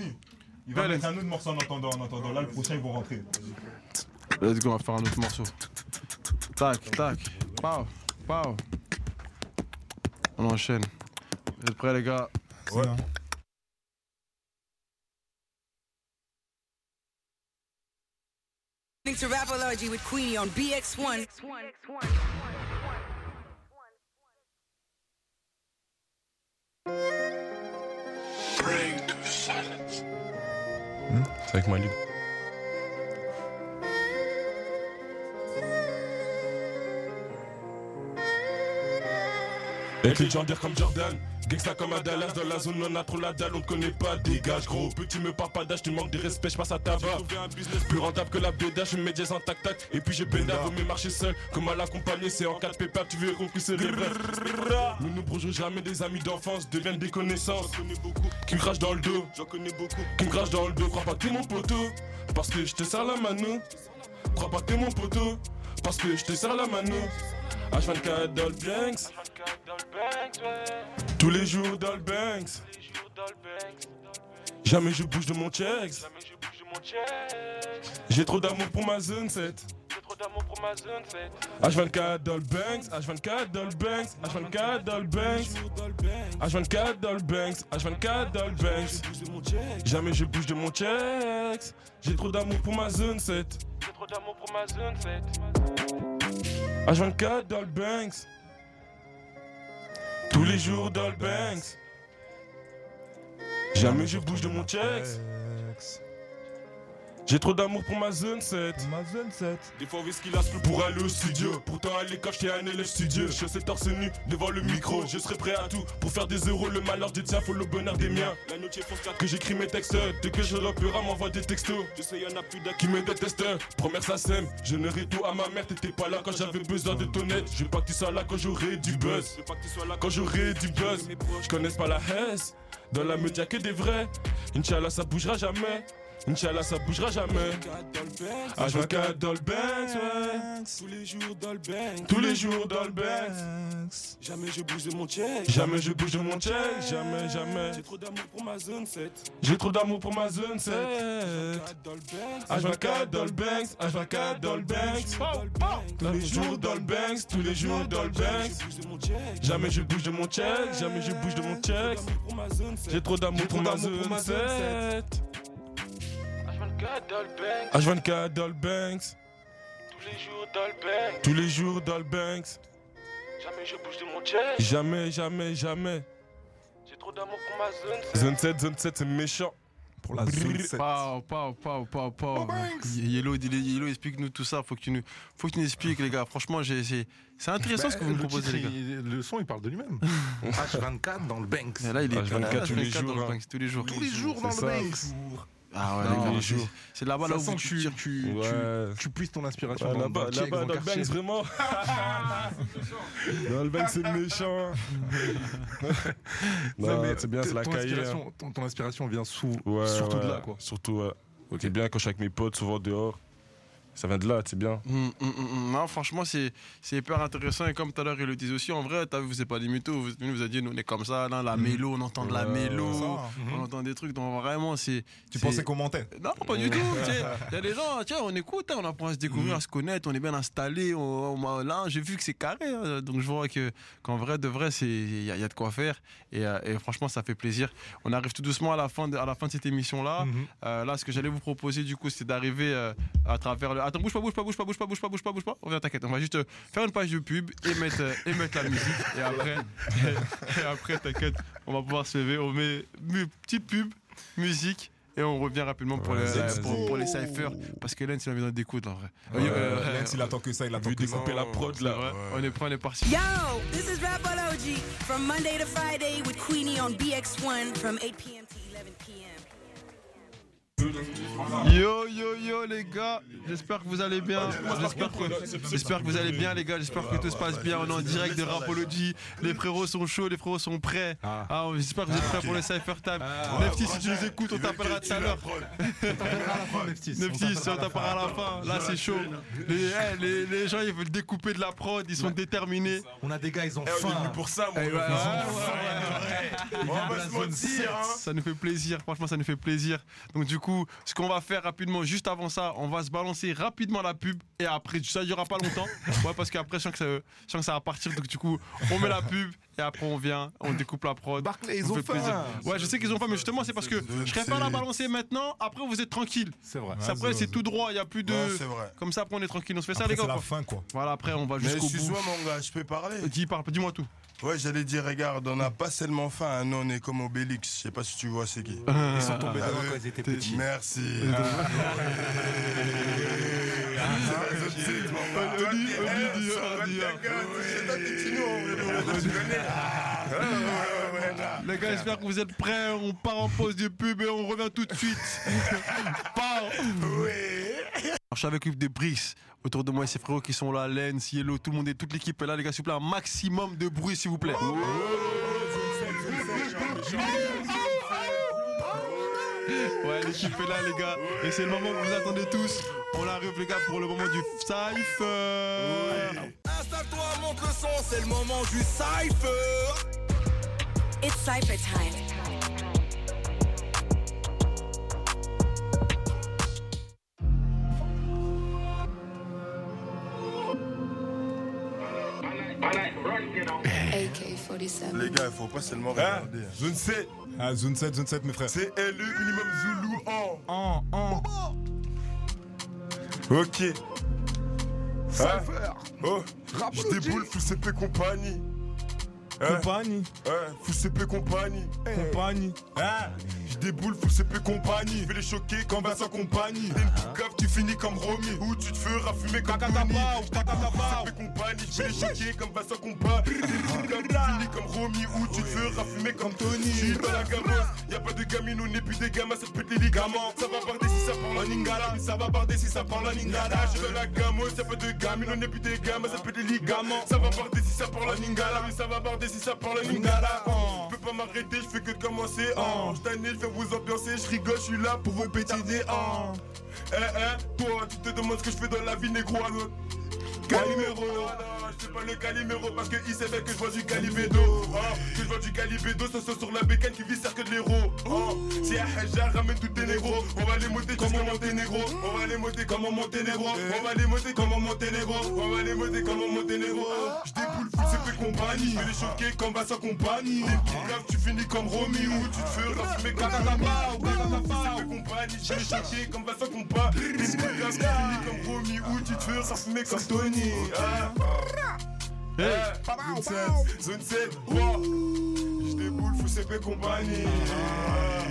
Il va mettre un autre morceau en attendant, en attendant. Là, le prochain, ils vont rentrer. Let's go, on va faire un autre morceau. Tac, tac. Pow, pow. On enchaîne. Vous êtes prêts, les gars? Ouais. To Rapology with Queenie on BX1. C'est avec Mali. Avec les gens dire comme Jordan, gangsta comme à Dallas, dans la zone on a trop la dalle, on te connaît pas, dégage gros. Petit me parle pas d'âge, tu manques de respect, je passe à tabac. J'ai un business plus rentable que la béda, je mets jazz en tac tac. Et puis j'ai Benda, vaut mieux marcher seul, comme à l'accompagner, c'est en 4 pépas, tu verras que c'est. Nous ne brongeons jamais des amis d'enfance, deviennent des connaissances. Qui me crachent dans le dos, j'en connais beaucoup. Qui me crachent dans le dos, crois pas que t'es mon poteau, parce que je te sers la mano. Crois pas que t'es mon poteau, parce que je te sers la mano. H24 dans le Banks. Tous les jours dans le Banks. Jamais je bouge de mon checks. J'ai trop d'amour pour ma zone 7. H24 dans le Banks, H24 dans le Banks, H24 dans le Banks, H24 dans le Banks, H24 dans le Banks. Jamais je bouge de mon checks. J'ai trop d'amour pour ma zone 7. H24 dans le Banks. Tous les jours dans le Banks. Jamais je bouge de mon checks. J'ai trop d'amour pour ma zone 7. Ma zone 7. Des fois, whisky lasse plus pour aller au studio. Pourtant, à l'école, j'étais un élève studieux. Je sais torse nu devant le micro. Je serai prêt à tout pour faire des euros. Le malheur des tiens, faut le bonheur des miens. La note force 4 que j'écris mes textes. Dès que je l'opéra, m'envoie des textos. Je sais, y'en a plus d'un qui me déteste. Promère ça sème. Je ne tout à ma mère. T'étais pas là quand j'avais besoin de ton aide. Je veux pas que tu sois là quand j'aurai du buzz. Je veux pas que tu sois là quand j'aurai du buzz. Je connais pas la haisse. Dans la meute, y'a que des vrais. Inch'Allah, ça bougera jamais. Inch'Allah, ça bougera jamais. H24 dans le Banks, ouais. Tous les jours bank. Tous les jours dans le Banks. Jamais je bouge de mon check. Jamais je bouge de mon check. Jamais, jamais. J'ai trop d'amour pour ma zone 7. J'ai trop d'amour pour ma zone 7. Dans le bank. H24 dans le Banks. H24 dans le Banks. Tous les jours dans le Banks. Tous les jours dans le Banks. Jamais je bouge de mon check. Jamais je bouge de mon check. J'ai trop d'amour pour ma zone 7. H24 dans le Banks. Tous les jours dans le bank. Tous les jours dans le Banks. Jamais je bouge de mon check. Jamais, jamais, jamais. J'ai trop d'amour pour ma zone 7. Zone 7, zone 7, c'est méchant. Pour la zone 7. Pau, pau, pau, pau, pau. Yellow, Yellow, explique-nous tout ça. Faut que tu nous, faut que tu nous expliques, les gars. Franchement, j'ai- c'est c'est intéressant ce que vous me Bah, proposez, titre, les gars. il- Le son, il parle de lui-même. H24 dans le Banks. Et là, il est H24 tous les H24 dans jours, le hein. Banks, tous les jours. Tous les jours dans le. Banks. Ah ouais, Non, les c'est- jours. c'est là-bas là où sent tu, tu, tu, Ouais. tu puisses ton inspiration Ouais, dans, Là-bas, dans le check, là-bas, dans dans le le quartier. Banks, vraiment. Dans le Banks, c'est méchant. Non, Non, mais c'est bien, c'est la cahier. hein. ton, ton inspiration vient sous, Ouais, surtout de là, quoi. Surtout, ouais. C'est bien quand je suis avec mes potes, souvent dehors. Ça vient de là, c'est bien. Hum, hum, hum. Non, franchement, c'est hyper intéressant. Et comme tout à l'heure, il le disait aussi, en vrai, t'as vu, vous êtes pas des mythos. Vous, vous avez dit, nous, on est comme ça, là, la mélo, on entend de la mélo, ça. on entend des trucs. Donc, vraiment, c'est. Tu pensais qu'on mentait? Non, pas du tout. Il y a des gens, tiens, on écoute, hein, on apprend à se découvrir, à se connaître, on est bien installé. On, on- là, j'ai vu que c'est carré. hein. donc je vois que qu'en vrai, de vrai, il y, a- il y a de quoi faire. Et, euh, et franchement, ça fait plaisir. On arrive tout doucement à la fin de, à la fin de cette émission-là. Mhm. Euh, là, ce que j'allais vous proposer, du coup, c'est d'arriver euh, à travers le. Attends, bouge pas, bouge pas, bouge pas, bouge pas, bouge pas, bouge pas, bouge pas. On vient, t'inquiète. On va juste euh, faire une page de pub et mettre, euh, et mettre la musique. Et après, et après, t'inquiète, on va pouvoir se lever. On met petite pub, musique. Et on revient rapidement pour, Ouais, les, pour, pour les cyphers. Parce que Lens, il a besoin d'écoute, en vrai. Ouais, Euh, Lens, il attend que ça, il attend Vu que ça. découper la prod, là. vrai. On est prêt, on est parti. Yo, this is Rapology from Monday to Friday with Queenie on BX1 from 8 p.m. to 11 p.m. Yo yo yo les gars, j'espère que vous allez bien. J'espère que, j'espère que vous allez bien les gars. J'espère que tout se passe bien. On est en direct de Rapology. Les frérots sont chauds, les frérots sont prêts. Ah, j'espère que vous êtes prêts pour les Cypher Time. Nefty, si tu nous écoutes, on t'appellera tout à l'heure. Nefty, si on t'appellera à la fin. Là c'est chaud. Les, eh, les, gens ils veulent découper de la prod, ils sont déterminés. On a des gars, ils ont Eh, faim. pour ça, On va se mentir, hein. Ça nous fait plaisir, franchement ça nous fait plaisir. Donc du coup, ce qu'on va faire rapidement, juste avant ça, on va se balancer rapidement la pub et après ça durera pas longtemps. Ouais parce qu'après je sens que ça, je sens que ça va partir. Donc du coup, on met la pub et après on vient, on découpe la prod. Barclay, ils On ont faim. Ouais je sais qu'ils ont pas mais justement c'est parce que je serais pas la balancer maintenant, après vous êtes tranquille. C'est vrai. après c'est tout droit, il y a plus de... Ouais, c'est vrai. Comme ça après on est tranquille, on se fait ça les gars. c'est la fin, quoi. Voilà après on va jusqu'au bout. excuse-moi, mon gars, je peux parler Dis, parle- dis-moi tout. Ouais, j'allais dire, regarde, on n'a pas seulement faim, hein, nous on est comme Obélix. Je sais pas si tu vois c'est qui. Ils sont tombés Ah quand ils étaient petits. Merci. Les gars, j'espère que vous êtes prêts. On part en pause de pub et on revient tout de suite. Part. Je suis avec des Brice. Autour de moi, ces frérots qui sont là, Lens, Yellow, tout le monde est, toute l'équipe est là, les gars, s'il vous plaît, un maximum de bruit, s'il vous plaît. Ouais, l'équipe est là, les gars. Et c'est le moment que vous attendez tous. On arrive, les gars, pour le moment du Cypher. Installe-toi, monte le son, c'est le moment du cypher. It's Cypher time. Les gars, il faut pas seulement Hein? regarder. Zone C, Ah, zone 7, zone 7, mes frères. C'est LE minimum Zulu en. En, en. Ok. Cypher. Oh, je déboule Fou CP compagnie. Hein? Compagnie, Ouais, Fou CP compagnie. compagnie. Ah, Je déboule, full CP compagnie. Je vais les choquer comme Vincent compagnie. T'es une petite gaffe, tu finis comme Romy. Ou tu te feras fumer comme Tony. CP compagnie, je vais les choquer comme Vincent compagnie. T'es une tu finis comme Romy. Ou tu te feras fumer comme Tony. Je suis dans la gamosse, y'a pas de gamine, on n'est plus des gamins, ça pète les ligaments. Ça va barder si ça parle en lingala. Ça va barder si ça parle en lingala. Je suis dans la gamosse, y'a pas de gamine, on n'est plus des gamins, ça pète les ligaments. Ça va barder si ça parle en lingala. Oui, ça va barder si ça parle en lingala. Je peux pas m'arrêter, je fais que commencer. Vous ambiancer, je rigole, je suis là pour vous des hanches. Eh eh, toi, tu te demandes ce que je fais dans la vie, négro à l'autre. Calimero, non, c'est pas le Calimero parce que il sait bien que je vois du Calibédo. Oh, que je vois du Calibédo, ça se sur la bécane qui vit cercle de l'héros. Oh, si un haja ramène tous tes négros, on va les monter comme un Monténégro. On va les monter comme un Monténégro. On va les monter comme un Monténégro. On va les monter comme un Monténégro. Je déboule full CP compagnie. Je vais les choquer comme Vincent compagnie. Des petites gaffes, tu finis comme Romy ou tu te feras fumer comme Tatapa. Ou compagnie. Les choquer comme Vincent compagnie. Des tu finis comme Romy ou tu te feras fumer comme Tony. Ah. Hey. Zone 7, zone 7, wow. Je déboule, faut CP compagnie. Ah,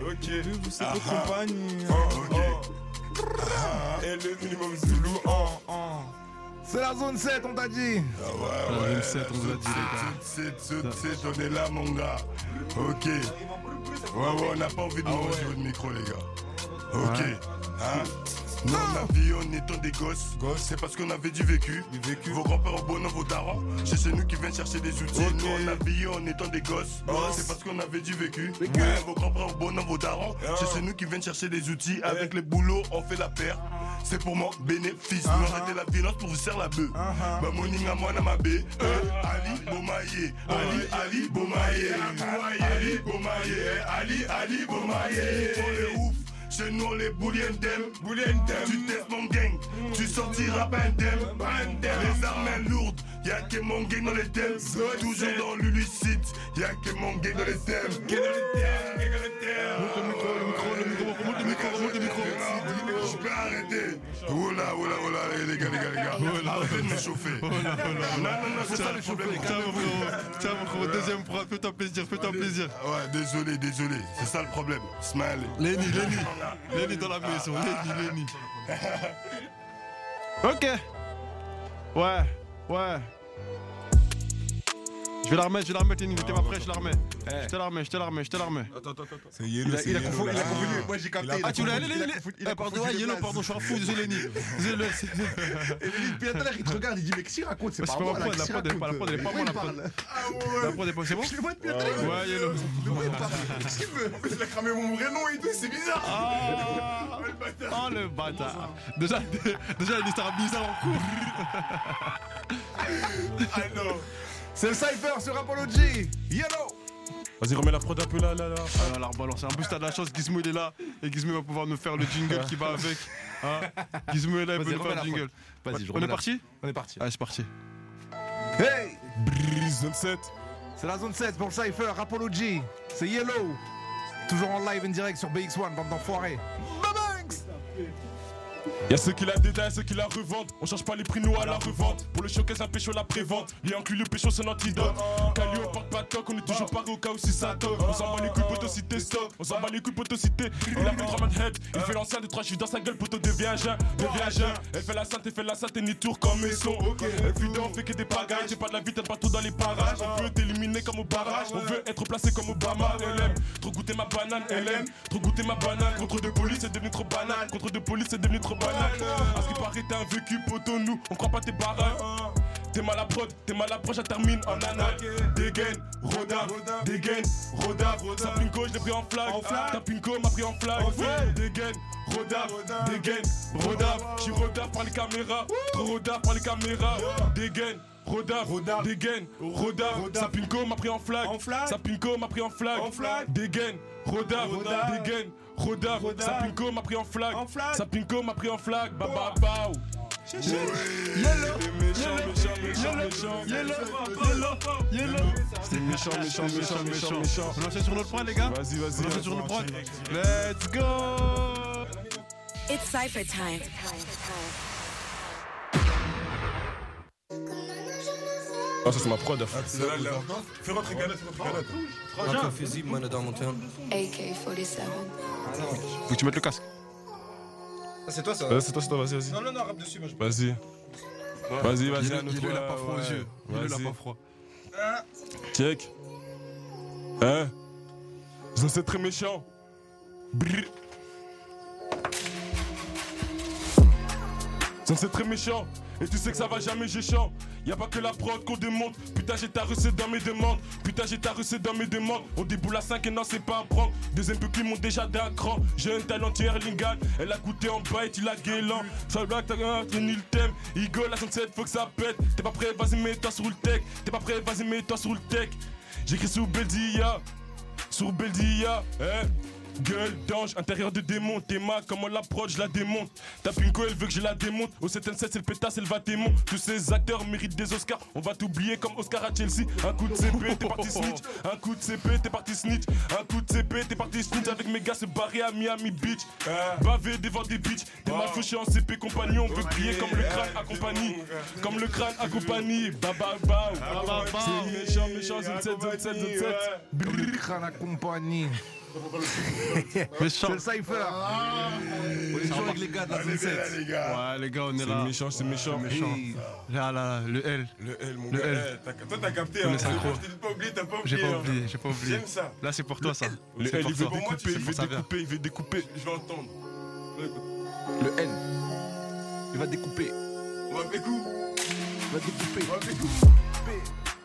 Ok, vous CP compagnie. Ok. Ah, Et le minimum Zulu, oh. C'est la zone 7, on t'a dit. Ah ouais, La ouais. zone 7, on vous a dit, les gars. Zone 7, zone 7, on est là, mon gars. Ok. Ouais, ouais, on n'a pas envie de manger votre micro, les gars. Ok. Hein nous, on a vie en étant des gosses. C'est parce qu'on avait du vécu. Vos grands-pères au bon vos darons. C'est chez nous qui viennent chercher des outils. Nous, on a vie en étant des gosses. C'est parce qu'on avait du vécu. Ouais, vos grands-pères au bon vos darons. C'est chez nous qui viennent chercher des outils. Avec les boulots, on fait la paire. C'est pour mon bénéfice. Nous arrêter la violence pour vous serrer la bœuf. Bah, mon à moi, ma B. Ali Bomaye. Ali, Ali Bomaye. Ali Bomaye. Ali, Ali Bomaye. Chez nous les bouliens d'aime, Tu testes mon gang, tu sortiras pas indemne. Les armes lourdes, y'a que mon gang dans les thèmes. Toujours dans l'illicite, y'a que mon gang dans les thèmes. Gang dans les thèmes, gang dans les thèmes. Monte le micro, le micro, le micro, Je peux arrêter. Oula, oula, oula, les gars, les gars, les gars. Arrêtez de me chauffer. Non, non, non, c'est ça le problème. Tiens, mon frérot, tiens, mon frérot, deuxième fois, fais-toi plaisir, fais-toi plaisir. Ouais, désolé, désolé. C'est ça le problème. Smile. Lenny, Lenny. Lenny dans la maison, Lenny, Lenny. Ok. Ouais, ouais. Je vais la remettre, je vais la remettre, Lenny. T'es pas prêt, je la remets. Je te la remets, je te la remets, je te la remets. Attends, attends, attends. C'est Yellow, c'est il a confondu. Moi j'ai capté. Ah, tu voulais aller, Lenny Eh, Pardon, Yellow, pardon, je suis un fou, désolé, Lenny. Désolé. Et Lenny, puis tout à l'heure, il te regarde, il dit Mais qu'est-ce qu'il raconte C'est pas moi ma la prod, elle est pas- la prod, elle est pas moi, la prod. La prod est pas, c'est bon Je le vois depuis tout à l'heure. Ouais, Yellow. Qu'est-ce qu'il veut En plus, il a cramé mon vrai nom et tout, c'est bizarre. Ah Oh le bâtard Déjà, déjà il y a des stars bizarres en cours Ah non. C'est le Cypher sur Apology. Yellow. Vas-y, remets la prod un peu là, là, là. Ah non, la rebalance. En plus, t'as de la chance, Gizmo il est là. Et Gizmo va pouvoir nous faire le jingle qui va avec. Hein Gizmo est là, il peut nous faire le jingle. Vas-y, je On remets est la- parti On est parti. Allez, c'est parti. Hey zone 7. C'est la zone 7 pour le Cypher, Apology. C'est Yellow. Toujours en live en direct sur BX1, bande d'enfoirés. Y'a ceux qui la détaillent, ceux qui la revendent. On change pas les prix, nous à la revente. Pour le showcase, un pécho, la prévente. Lui inclut le pécho, c'est l'antidote. Cali, on porte pas de on est toujours paré au cas où si ça toque. On s'en bat les couilles, poteau cité stock. On s'en bat les couilles, poteau cité. Il a fait trois man head. Il fait l'ancien des trois chiffres dans sa gueule, poteau devient un jeune. Devient un jeune. Elle fait la sainte, elle fait la sainte, et ni tour comme mes sons. Elle fuit on fait que des pagailles. J'ai pas de la vitesse partout dans les parages. On veut t'éliminer comme au barrage. On veut être placé comme Obama. Elle aime trop goûter ma banane. Elle aime trop goûter ma banane. Contre de police, c'est devenu trop banal. Contre de police, c'est devenu trop banal. À ce qui paraît, t'es un vécu, poteau, nous, on croit pas tes barrages. T'es mal à prod, t'es mal à prod, ça termine en anal. Dégaine, Roda, dégaine, Roda. Sa pinko, je l'ai pris en flag. Ta pinko m'a pris en flag. Dégaine, Roda, dégaine, Roda. J'suis Roda par les caméras. Trop Roda par les caméras. Dégaine. Roda, dégaine, Roda, sa pinko m'a pris en flag, sa pinko m'a pris en flag, dégaine, Roda, dégaine, Roda, sa pinko m'a pris en flag, sa pinko m'a pris en flag, baba bao. C'était méchant, méchant, méchant, méchant, méchant. On sur notre prod, les gars. Vas-y, vas-y, On sur notre prod. Let's go. It's Cypher time. Comme un Ah, ça, c'est ma prod. Fais rentrer Galette, fais rentrer man, dans mon terme. AK-47. Faut que tu mettes le casque. Ah, c'est toi ça Ouais, c'est toi, c'est toi, vas-y, vas-y. Non, non, non, rap dessus, moi je Vas-y. Vas-y, vas-y, il a pas froid aux yeux. Il a Vas-y. pas froid. Check. Hein Ils sont très méchants. Brrr. Sont très méchants. Et tu sais que ça va jamais, j'ai chant. Y'a pas que la prod qu'on démonte. Putain, j'ai ta recette dans mes demandes. Putain, j'ai ta recette dans mes demandes. On déboule à 5 et non, c'est pas à prendre. Deuxième peu qui monte déjà d'un cran. J'ai un talent Erlingan. Elle a goûté en bas et tu l'as guélant. Ça blague, t'as un le thème. Igor, la 67, faut que ça pète. T'es pas prêt, vas-y, mets-toi sur le tech. T'es pas prêt, vas-y, mets-toi sur le tech. J'écris sur Beldia. Sur Beldia, hein. Gueule d'ange, intérieur de démon, t'es mal, comment l'approche, je la démonte. Ta pinko, elle veut que je la démonte. Au 7 c'est le pétasse, elle va démon. Tous ces acteurs méritent des Oscars. On va t'oublier comme Oscar à Chelsea. Un coup de CP, t'es parti snitch. Un coup de CP, t'es parti snitch. Un coup de CP, t'es parti snitch. Avec mes gars se barrer à Miami Beach. Bavé devant des bitches. T'es mal fauché en CP compagnie. On veut prier comme le crâne accompagné. Comme le crâne accompagné. Baba bao. C'est méchant, méchant, zone 7, zone 7, zone 7. Le crâne accompagné. Méchant. C'est le cypher. On est toujours avec les gars de la Allez, 27. là, les gars. Ouais, les gars, on est là. méchant, c'est méchant. méchant. Là, là, là, le L. Le L, mon Le gars. L. Toi, t'as capté, hein. Je t'ai pas oublié, t'as pas J'ai oublié. pas hein. oublié, j'ai pas oublié. J'aime ça. Là, c'est pour toi, ça. Le L, il veut découper, il veut découper, il veut découper. Je vais entendre. Le L. Il va découper. On va découper.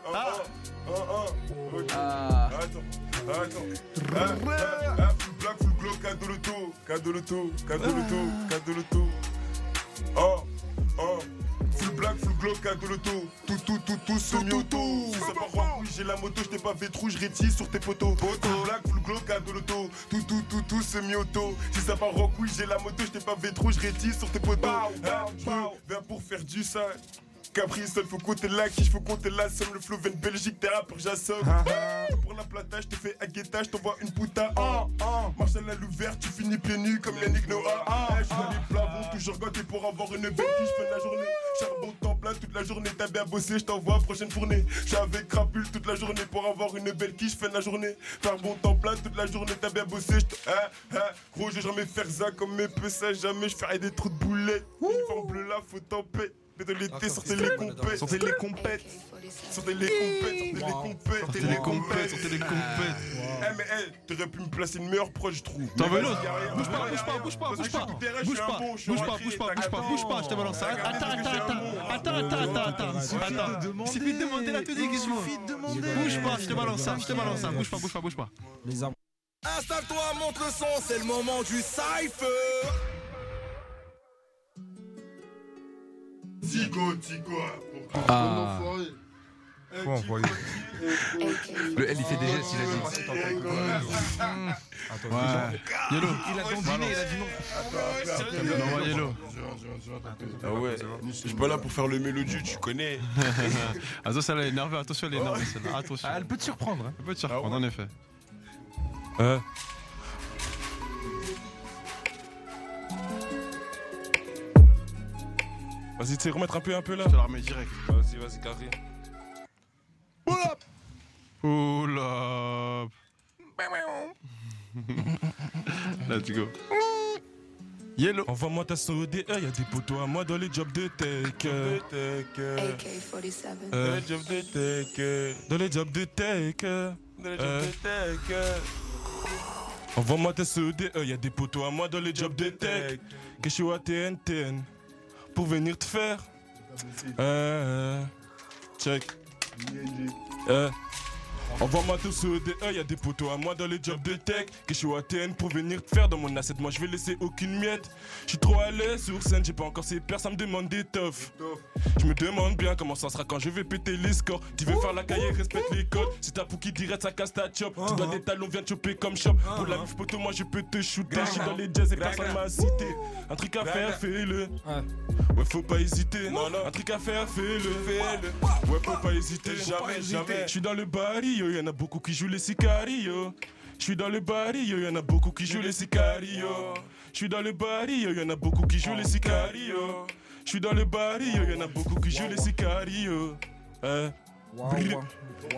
On va. Ah. Ah, ah, ah, full black, full glow, cadeau loto, cadeau loto, cadeau loto, cadeau loto. Oh, oh. Full black, full glow, cadeau loto. Tout, tout, tout, tout, semi-auto. Si ça part en couille, j'ai la moto, j't'ai pas fait sur tes poteaux. Black, full glow, cadeau loto. Tout, tout, tout, tout, semi-auto. Si ça part en couille, j'ai la moto, j't'ai pas fait sur tes poteaux. Hein, Viens pour faire du ça. Caprice, seul faut compter la quiche, faut compter la somme, le flow vient de Belgique, t'es rappeur, j'assomme. Pour la plata, je te fais aguetta, je t'envoie une puta. Ah, ah. Marshall à l'ouvert, tu finis pieds nus comme Yannick Noah. Ah, je vois les plavons, toujours ganté pour avoir une belle quiche, fin de la journée. Charbon temps plein toute la journée, t'as bien bossé, je t'envoie prochaine fournée. Je avec Crapule toute la journée pour avoir une belle quiche, fin de la journée. Charbon temps plein toute la journée, t'as bien bossé, je te. Ah, ah. Gros, j'ai jamais faire ça comme mes peu, ça jamais, je ferai des trous de boulettes. Uniforme bleu là, faut tempêter. Mais de l'été, sortez les compètes, sortez les compètes. Sortez les compètes, sortez les compètes. Sortez les compètes, sortez les compètes. Eh mais eh, t'aurais pu me placer une meilleure proche, je trouve. T'en veux Mais l'autre. Bouge pas, bouge pas, bouge pas, bouge que pas. Bouge pas, bouge pas, bouge pas, bouge pas, bouge pas, je te balance ça. Attends, attends, attends, attends, attends, attends, attends. Il suffit de demander qu'il suffit de demander. Bouge pas, je te balance ça, je te balance ça. Bouge pas, bouge pas, bouge pas. Les. Installe-toi, monte le son, c'est le moment du cypher. Tico, Tico. Ah. Eh, Faut envoyer. Le L, il fait des gestes, il a dit. Ouais. Yellow. Il a il a dit non. Non, ouais, Yellow. Ah ouais, je suis pas là pour faire le mélodieux, tu connais. Attention, elle est énervée, attention, elle est énervée. Attention. Ah, elle peut te surprendre. hein. Elle peut te surprendre, en effet. Hein Vas-y, tu sais, remettre un peu, un peu là. Je te la remets direct. Vas-y, vas-y, carré. Pull up. Let's go. Yellow. Envoie-moi ta SODE, y'a des poteaux à moi dans les jobs de tech. AK-47. Euh, Job de tech. dans les jobs de tech. Dans les jobs Euh. de tech. Envoie-moi ta SODE, y'a des poteaux à moi dans les jobs de tech. Que je suis à TNTN pour venir te faire. Euh, check. Euh. Envoie-moi tout ce DE, y'a des poteaux à moi dans les jobs de tech. Que je suis au ATN pour venir te faire dans mon asset. Moi je vais laisser aucune miette. Je suis trop à l'aise sur scène, j'ai pas encore ces pères, ça me demande des toffs. Je me demande bien comment ça sera quand je vais péter les scores. Tu veux faire la cahier, respecte les codes. Si t'as pour qui direct, ça casse ta chop. Tu dois des talons, viens te choper comme shop. Pour la mif poteau, moi je peux te shooter. Je suis dans les jazz et personne m'a cité. Un truc à faire, fais-le. Ouais, faut pas hésiter. Un truc à faire, fais-le. Fais-le. Ouais, faut pas hésiter. Jamais, jamais. Je suis dans le barrio, y'en a beaucoup qui jouent les sicarios. Je suis dans le barrio, y'en a beaucoup qui jouent les sicarios. Je suis dans le barrio, y'en a beaucoup qui jouent les sicarios. Je suis dans le barrio, y'en a beaucoup qui jouent les sicarios. Hein,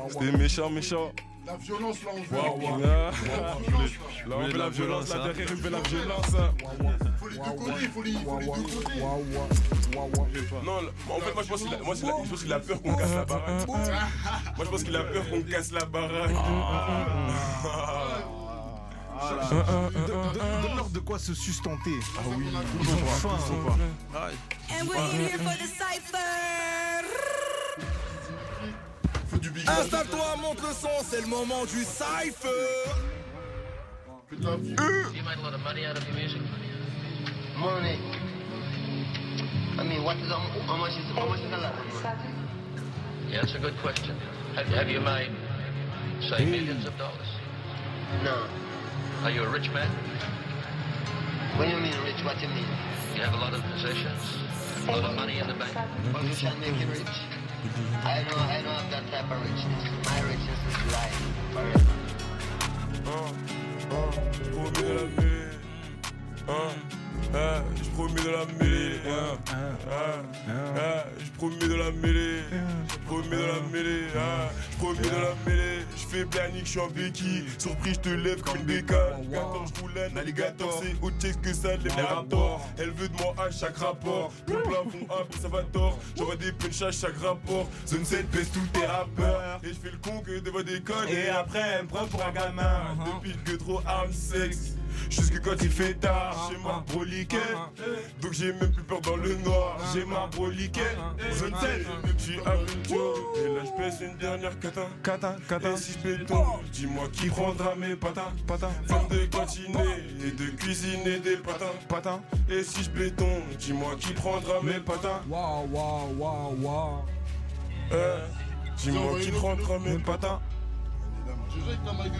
C'était méchant, méchant. La violence, là, on veut. Waouh, waouh. Ah. Là, on veut la violence, là, derrière, on veut la violence. Faut les deux côtés, il faut les, deux côtés. Non, là, en fait, moi je pense qu'il a, moi, c'est la- je pense qu'il a peur qu'on casse la baraque. Moi je pense qu'il a peur qu'on casse la baraque. Donne-leur de quoi se sustenter. Ah oui, ils ont faim. And we're here for the cipher. Installe-toi, monte le son, c'est le moment du cypher. You made a lot of money out of your music. Money. I mean, what is how how much is how much is a lot? Yeah, that's a good question. Have, have you made, say, millions of dollars? No. Are you a rich man? What do you mean rich? What do you mean? You have a lot of possessions, a lot of money in the bank. Well, you can make you rich. I don't, I have that type of richness. My richness is life forever. Je promets Je promets de la mêlée. hein, hein, hein, Je promets de la mêlée. Je promets de la mêlée. hein, Je promets de la mêlée. Je fais planique, je suis en béquille. Surpris, je te lève comme une bécane. 14, je roule un alligator. C'est autre chose que ça, les rapports. Elle veut de moi à chaque rapport. Le plafond A pour Salvatore. J'envoie des punch à chaque rapport. Zone 7 baisse tous tes rappeurs. Et je fais le con que devant des connes. Et après, elle me prend pour un gamin. Depuis que trop arme sexe. Jusque quand il fait tard, j'ai ma broliquette. Donc j'ai même plus peur dans le noir. J'ai ma broliquette. 7, je suis aventure. Et là, je pèse une dernière catin. Catin, catin. Et si je béton, dis-moi qui prendra mes patins. Patins. Femme de cantiner et de cuisiner des patins. Patins. Et si je béton, dis-moi qui prendra mes patins. Waouh, waouh, waouh, waouh. Eh, Dis-moi qui prendra mes patins.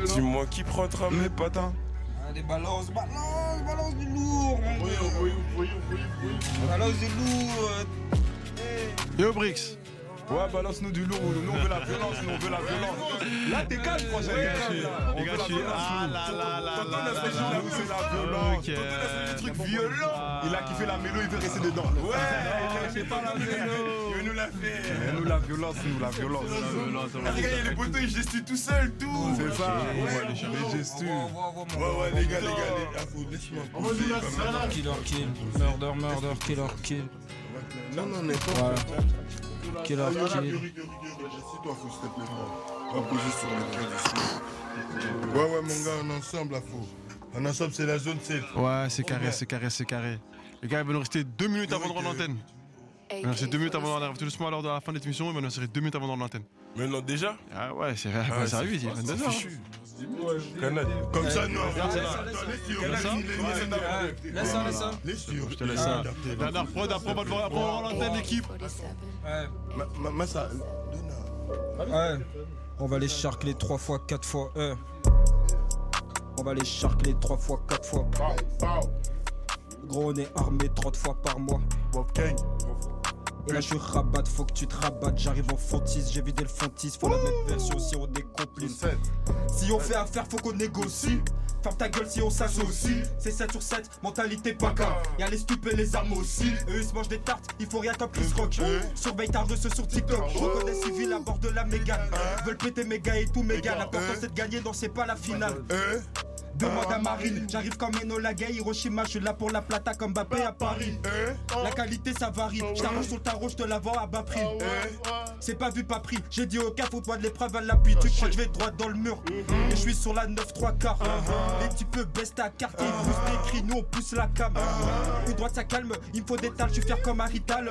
Dis-moi qui prendra mes patins. Allez, balance, balance, balance du lourd. Balance du lourd. Yo, Brix. Ouais, balance-nous du lourd. Nous, on veut la violence. Nous, on veut la violence. Là, t'es calme, prochain. Les gars, je- la suis- violence. ah là là là Tonton il a là. poussé la violence. Ok. Tonton Nasser, des trucs violents. Il a kiffé la mélo, il veut rester dedans. Ouais, pas la mélo. Il veut nous la faire. Et nous, la violence, nous, la violence. Ah, les gars, il y a les poteaux, ils gestuent tout seuls, tout. C'est ça. Les gestus. Ouais, ouais, les gars, les gars, les gars, faut laisse-moi. Killer kill, murder, murder, killer kill. Non, non, mais pas. Ouais. Killer Ah, kill. Assis-toi, faut s'il te plaît. pas. Pas poser sur le cœur ici. Ouais, ouais, mon gars, en ensemble, là, faut. En ensemble, c'est la zone 7. Ouais, c'est carré, c'est carré, c'est carré. Les gars, il va nous rester deux minutes avant de rendre l'antenne. Il va nous rester deux minutes avant de rendre tout doucement à l'heure de la fin de l'émission. Il va nous rester deux minutes avant de rendre l'antenne. Maintenant, déjà? Ah ouais, c'est Ah, arrive, il est c'est 22h. Comme ça, non. Regarde, c'est là. Laisse ça. Laisse ça, laisse ça. Laisse ça. Je te laisse ça. Dernière prod, après on va rendre l'antenne, l'équipe. Ouais. Massa. Ouais. On va les charcler trois fois, quatre fois. euh. On va les charcler trois fois, quatre fois. Gros, on est armé 30 fois par mois. Et là, je suis rabat, faut que tu te rabattes. J'arrive en fontis, j'ai vidé le fontis. Faut la même version si on est complice. Si on fait affaire, faut qu'on négocie. Ferme ta gueule si on s'associe. C'est 7 sur 7, mentalité baka. Y'a les stupes et les armes aussi. Eux ils se mangent des tartes, il faut rien comme Chris Rock. Surveille ta ce sur TikTok. Je reconnais civil à bord de la mégane. Veulent péter gars et tout méga. L'important c'est de gagner, non c'est pas la finale. Demande à Marine, j'arrive comme Enola Gay, Hiroshima, je suis là pour la plata comme Mbappé à Paris. La qualité ça varie, je t'arrange sur le tarot, je te la vends à bas prix. C'est pas vu, pas pris, j'ai dit au cas, faut-toi de l'épreuve à l'appui. Tu crois que je vais droit dans le mur? Et je suis sur la 9 3 quarts. Les petits peu baissent ta carte, ils poussent des cris, nous on pousse la cam. Une droite ça calme, il me faut des talles, je suis fier comme Harital.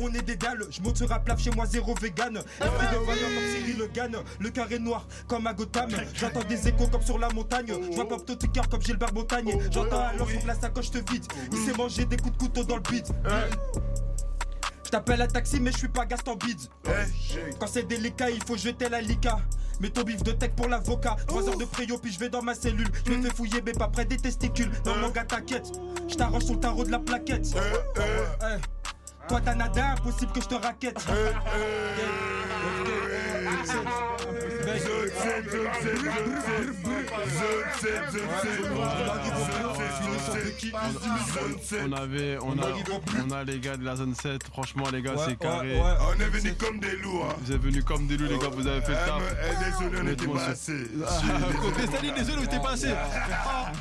On est des dalles, je monte sur un plaf chez moi, zéro vegan. Esprit de comme Cyril Le Gann, le carré noir comme à Gotham. J'entends des échos comme sur la montagne. Je vois pas tout cœur comme Gilbert Montagné. J'entends alors que la sacoche te vide. Il s'est mangé des coups de couteau dans le bide. Je t'appelle un taxi, mais je suis pas Gaston Bids. Quand c'est délicat, il faut jeter la lica. Mets ton bif de tech pour l'avocat. 3 heures de préo, puis je vais dans ma cellule. Je me fais fouiller, mais pas près des testicules. Non, mon gars, t'inquiète. Je t'arrange sur le tarot de la plaquette. Eh. Toi, t'as nada, impossible que je te raquette. On avait, on a, on a les gars de la zone 7. Franchement, les gars, Ouais, c'est carré. ouais, ouais. On est venus comme des loups. Hein. Vous êtes venus comme des loups, les gars. Vous avez fait le taf. désolé, on était pas c'est- assez. Ah, Cristalline, désolé, on était pas assez. Ah,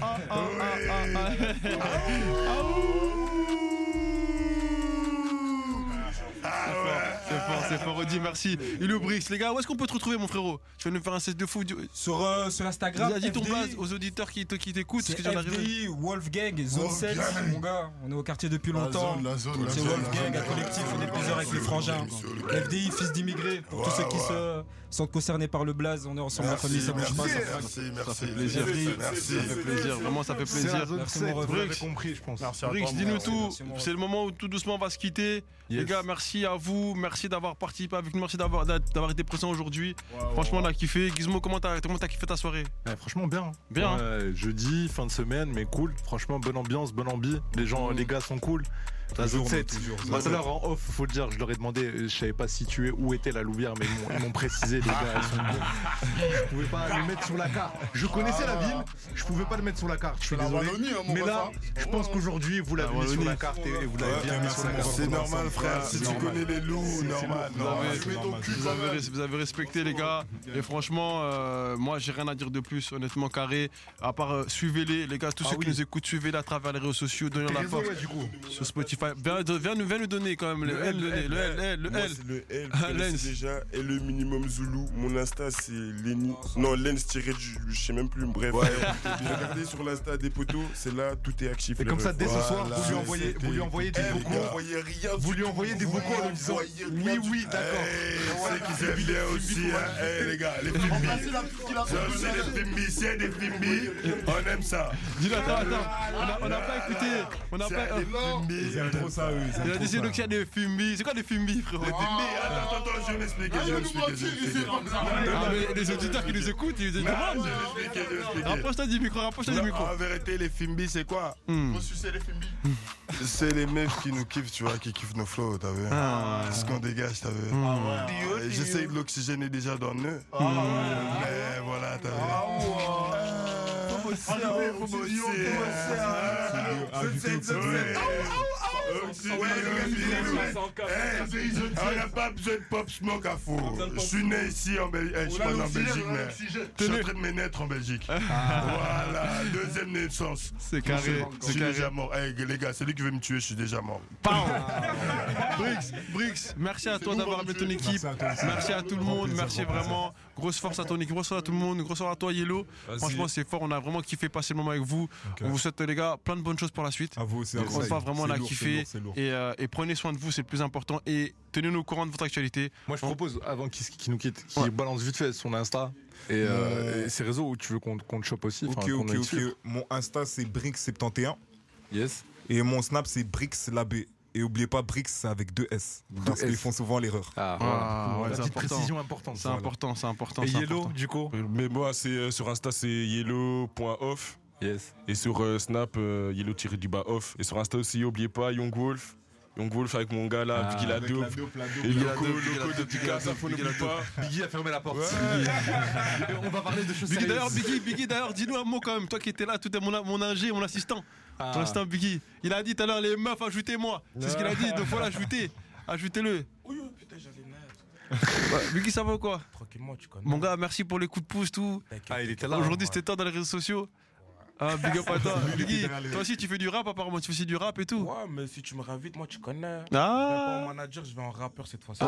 ah, C'est fort, c'est fort, Audi, merci. Ilou Brix, les gars, où est-ce qu'on peut te retrouver, mon frérot? Tu vas nous faire un set de fou. du- Sur, euh, sur Instagram, Vas-y, ton base aux auditeurs qui te- qui t'écoutent. C'est. FDI, Wolfgang, Zone 7, mon gars. On est au quartier depuis La longtemps. zone, la zone, la C'est Wolfgang, un collectif, on est plusieurs avec les frangins. FDI, fils d'immigrés. Pour tous ceux qui se sont concernés par le blaze, on est ensemble, la Merci, famille, ça bouge merci, pas. ça merci, merci. Ça fait plaisir. Merci. Ça fait plaisir. Vraiment, ça fait plaisir. Merci, 7, mon compris, je pense. Merci Brix, dis-nous tout. C'est le moment où tout doucement on va se quitter. Les gars, merci à vous. Merci d'avoir participé avec nous. Merci d'avoir d'avoir été présent aujourd'hui. Franchement, on a kiffé. Gizmo, comment t'as comment t'as kiffé ta soirée? Ouais, franchement bien. Bien, Ouais, jeudi, fin de semaine, mais cool. Franchement, bonne ambiance, bonne ambi. Les gens, les gars sont cool. La zone Toujours, 7. toujours, Tout à toujours. l'heure en off, faut le dire, je leur ai demandé, euh, je savais pas situer où était la Louvière, mais ils m'ont- ils précisé, les gars, elles sont bons. Je pouvais pas le mettre sur la carte. Je connaissais la ville, je pouvais pas le mettre sur la carte. Je suis désolé. Wallonie, hein, mais là, hein. je pense qu'aujourd'hui, vous l'avez La mis sur la carte et vous l'avez bien mis sur la carte. C'est normal, frère. Si tu connais les loups, normal. Vous avez, respecté les gars et franchement euh, moi j'ai rien à dire de plus honnêtement carré à part euh, suivez-les les gars tous Ah ceux qui nous écoutent suivez-les à travers les réseaux sociaux donnez la force sur Spotify viens, viens nous, viens nous donner quand même le L le L le L, L, le L. le L, Ah, connaissez Lens. déjà. Et le minimum Zulu. Mon Insta, c'est Lenny. Non, Lens tiré du. Je sais même plus. Bref, regardez sur l'Insta des potos. C'est là, tout est actif. Et comme ça, dès ce soir, Voilà. vous lui envoyez, vous lui envoyez des Eh, vocaux. vous envoyez rien Vous du lui envoyez des Vous vocaux en lui disant oui, oui, d'accord. Eh, c'est qui bien aussi, hein. Eh, les gars, les Fimbi, c'est des Fimbi. On aime ça. Dis-le, attends attends on a, on a pas écouté on a C'est pas. Ils aiment trop ça, eux. Ils il a dit c'est nous qu'il y a des Fimbi c'est quoi des Fimbi frérot? Fimbi, attends, attends, je vais m'expliquer. Je vais m'expliquer. Ah, les auditeurs qui nous écoutent ils nous Non, demandent rapproche-toi du micro rapproche-toi du Non, micro En vérité, les Fimbi, c'est quoi? Hmm. C'est les meufs qui nous kiffent, tu vois, qui kiffent nos flows, t'as vu? Ah. C'est ce qu'on dégage, t'as vu? Et J'essaye de l'oxygéner déjà dans eux. Ah. Mais voilà, t'as vu Faut bosser, faut bosser. Je Eh, On n'a pas besoin de pop smoke à faux. Je suis né ici en Belgique. Je suis pas né en Belgique, mais je suis en train de me naître en Belgique. Voilà, deuxième naissance. C'est carré, Je c'est suis carré. déjà mort. Eh, les gars, celui qui veut me tuer, je suis déjà mort. Brix, Brix, merci à toi d'avoir amené ton équipe. Merci à tout le monde. Merci vraiment. Grosse force à ton équipe. Grosse force à tout le monde. Grosse force à toi, Yellow. Franchement, c'est fort. On a vraiment kiffé passer le moment avec vous. On vous souhaite, les gars, plein de bonnes choses pour la suite. À vous aussi. Fois, vraiment, on a kiffé. Lourd. Et, euh, et prenez soin de vous, c'est le plus important. Et tenez-nous au courant de votre actualité. Moi, je propose, avant qu'il nous quitte, qu'il Ouais. balance vite fait son Insta et, euh, et ses réseaux où tu veux qu'on qu'on te chope aussi. Ok, ok, ok. Mon Insta, c'est Brix71. Yes. Et mon Snap, c'est BrixLabé. Et oubliez pas, Brix, c'est avec deux S. Parce qu'ils font souvent l'erreur. Ah, Ah, voilà. La c'est petite important. précision importante. C'est important, c'est important. Et Yellow, important. du coup Mais moi, c'est euh, sur Insta, c'est yellow.off. Yes. Et sur euh, Snap, euh, yellow-du-bas off. Et sur Insta aussi, oubliez pas Young Wolf. Young Wolf avec mon gars là, Ah, Biggie la dope. Et Loco, Loco de dope, faut pas. Biggie a fermé la porte. Ouais. On va parler de choses Biggie, sérieuses. d'ailleurs, Biggie, Biggie, d'ailleurs, dis-nous un mot quand même. Toi qui étais là, tout est mon, mon ingé, mon assistant. Ah. Ton assistant Biggie. Il a dit tout à l'heure, les meufs, ajoutez-moi. C'est ce qu'il a dit, donc voilà, ajoutez. Ajoutez-le. Oui, putain, naître. Ouais, Biggie, ça va ou quoi? Tranquillement, tu connais. Mon gars, merci pour les coups de pouce, tout. Ah, il était là. Aujourd'hui, c'était toi dans les réseaux sociaux. Ah, big up à toi. Biggie, toi aussi, tu fais du rap, apparemment. Tu fais aussi du rap et tout. Ouais, mais si tu me réinvites, moi, tu connais. Ah. Je vais pas en manager, je vais en rappeur cette fois-ci.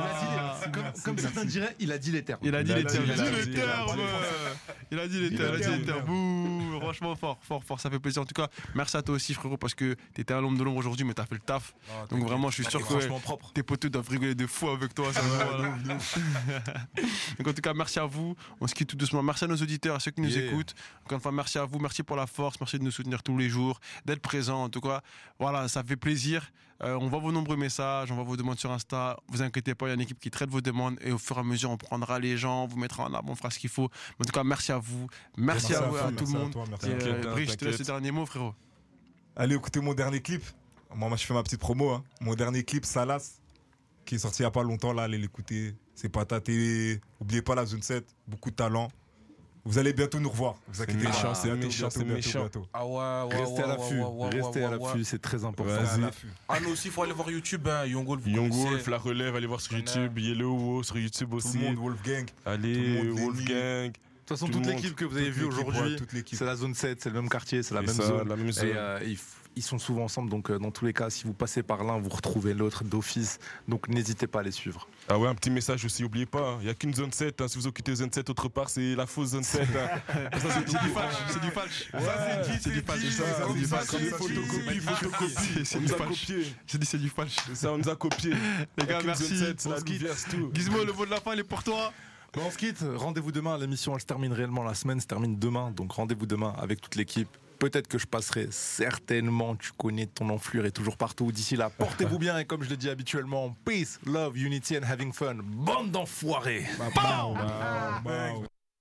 Il a dit les- comme, comme certains diraient, il a dit les termes. Il a dit les termes. il a dit les termes. Il a dit les termes. Il a dit les termes. Bouh. Franchement, fort, fort, fort. Ça fait plaisir. En tout cas, merci à toi aussi, frérot, parce que t'étais à l'ombre de l'ombre aujourd'hui, mais t'as fait le taf. Donc vraiment, je suis sûr que tes potes doivent rigoler de fou avec toi. ça, voilà. Donc en tout cas, merci à vous. On se quitte tout doucement. Merci à nos auditeurs, à ceux qui nous Yeah. écoutent. Encore une fois, merci à vous. Merci pour la force. Merci de nous soutenir tous les jours, d'être présent. En tout cas, voilà, ça fait plaisir. Euh, on voit vos nombreux messages, on voit vos demandes sur Insta. Vous inquiétez pas, y a une équipe qui traite vos demandes et au fur et à mesure, on prendra les gens, on vous mettra en avant, on fera ce qu'il faut. Mais en tout cas, merci à vous. Merci, Merci à, à vous, à tout merci le à monde. toi, merci Et, à euh, toi. Brice, je te laisse T'inquiète. les derniers mots, frérot. Allez écoutez mon dernier clip. Moi, moi je fais ma petite promo. hein. Mon dernier clip, Salas, qui est sorti il y a pas longtemps. Là, allez l'écouter. C'est pataté. Oubliez pas la zone 7. Beaucoup de talent. Vous allez bientôt nous revoir. Vous inquiétez pas. c'est méchant, c'est méchant. bientôt. Ah ouais, ouais, Restez ouais, à l'affût, ouais, ouais, restez ouais, à l'affût, ouais. c'est très important. Vas-y. Ah, nous aussi, il faut aller voir YouTube, hein. Young Wolf. vous Young connaissez. Wolf, la relève, allez voir sur YouTube. Yellow Wo sur YouTube aussi. Tout le monde, Wolfgang. Allez, Tout le monde, Lenny. Wolfgang. De toute façon, Tout toute l'équipe que vous avez vue aujourd'hui, ouais, toute l'équipe. c'est la zone 7, c'est le même quartier, c'est la même zone. Et euh, ils sont souvent ensemble, donc euh, dans tous les cas, si vous passez par l'un, vous retrouvez l'autre d'office. Donc n'hésitez pas à les suivre. Ah ouais, un petit message aussi, oubliez pas, il n'y a qu'une zone 7. hein. Si vous occupez zone 7 autre part, c'est la fausse zone 7. hein. Ça, c'est du falche, c'est du falche. Ouais, c'est du falche. c'est ça, C'est du ça, falche. c'est des photocopies, photocopies. C'est On du nous a falche. copié. J'ai dit c'est du falche. C'est ça, on nous a copié. Les gars, merci. zone 7, c'est On la se quitte. Louvière, c'est tout. Gizmo, le mot de la fin, il est pour toi. Bon, on se quitte, rendez-vous demain, l'émission elle se termine réellement, la semaine se termine demain, donc rendez-vous demain avec toute l'équipe. Peut-être que je passerai, certainement, tu connais ton enflure est toujours partout. D'ici là, portez-vous bien et comme je le dis habituellement, peace, love, unity and having fun. Bande d'enfoirés bow.